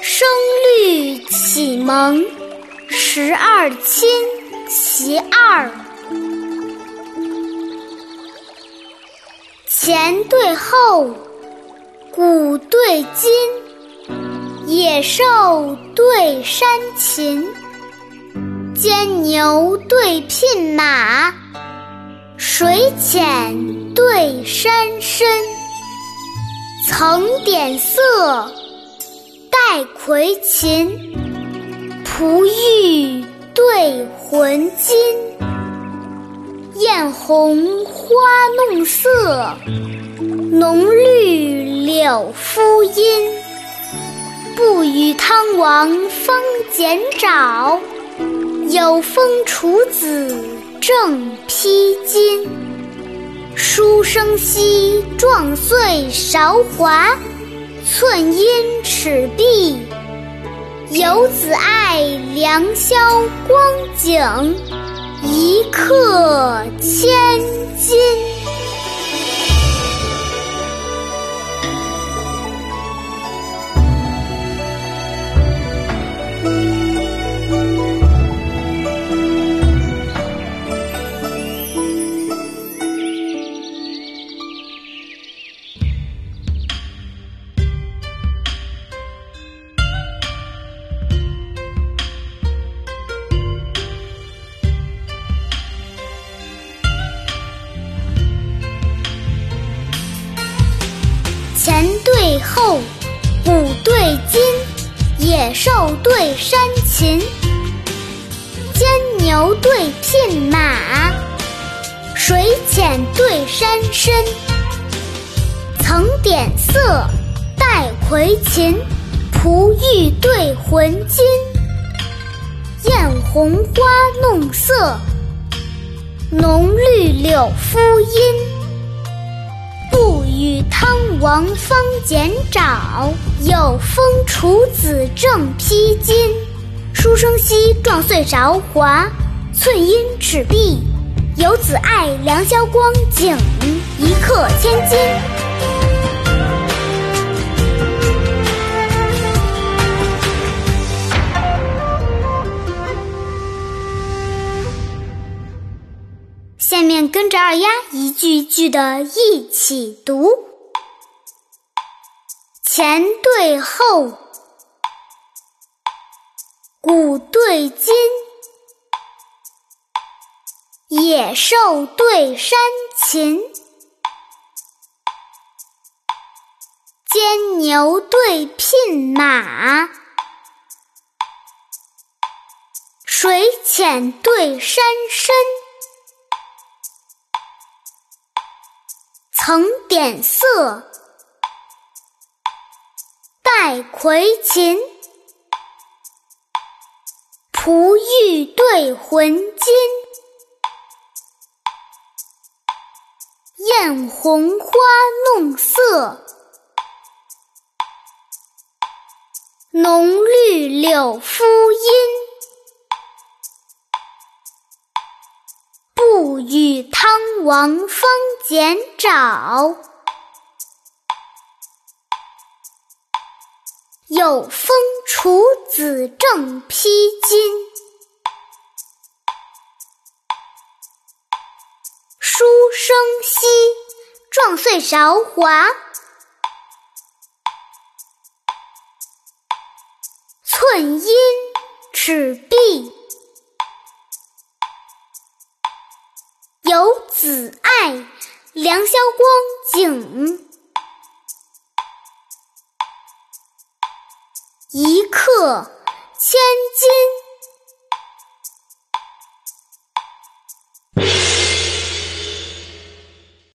声律启蒙十二亲其二，前对后，古对今，野兽对山禽，牵牛对聘马，水浅对山深，层点色。戴魁琴，璞玉对浑金，艳红花弄色，浓绿柳敷阴。不与汤王方剪沼，有风楚子正披巾。书生兮壮岁韶华。寸阴尺璧，游子爱良宵光景，一刻千金。前对后，古对今，野兽对山禽，牵牛对牝马，水浅对山深，层点色，带葵琴，璞玉对浑金，艳红花弄色，浓绿柳敷阴。与汤王方剪爪，有风楚子正披巾。书生兮壮岁韶华，寸阴尺璧，游子爱良宵光景，一刻千金。下面跟着二丫一句一句的一起读：前对后，古对今，野兽对山禽，牵牛对牝马，水浅对山深。层点色，戴魁琴，璞玉对浑金，艳红花弄色，浓绿柳敷阴。不与汤王方剪爪，有风楚子正披巾。书生兮壮岁韶华，寸阴尺璧。游子爱良宵光景，一刻千金。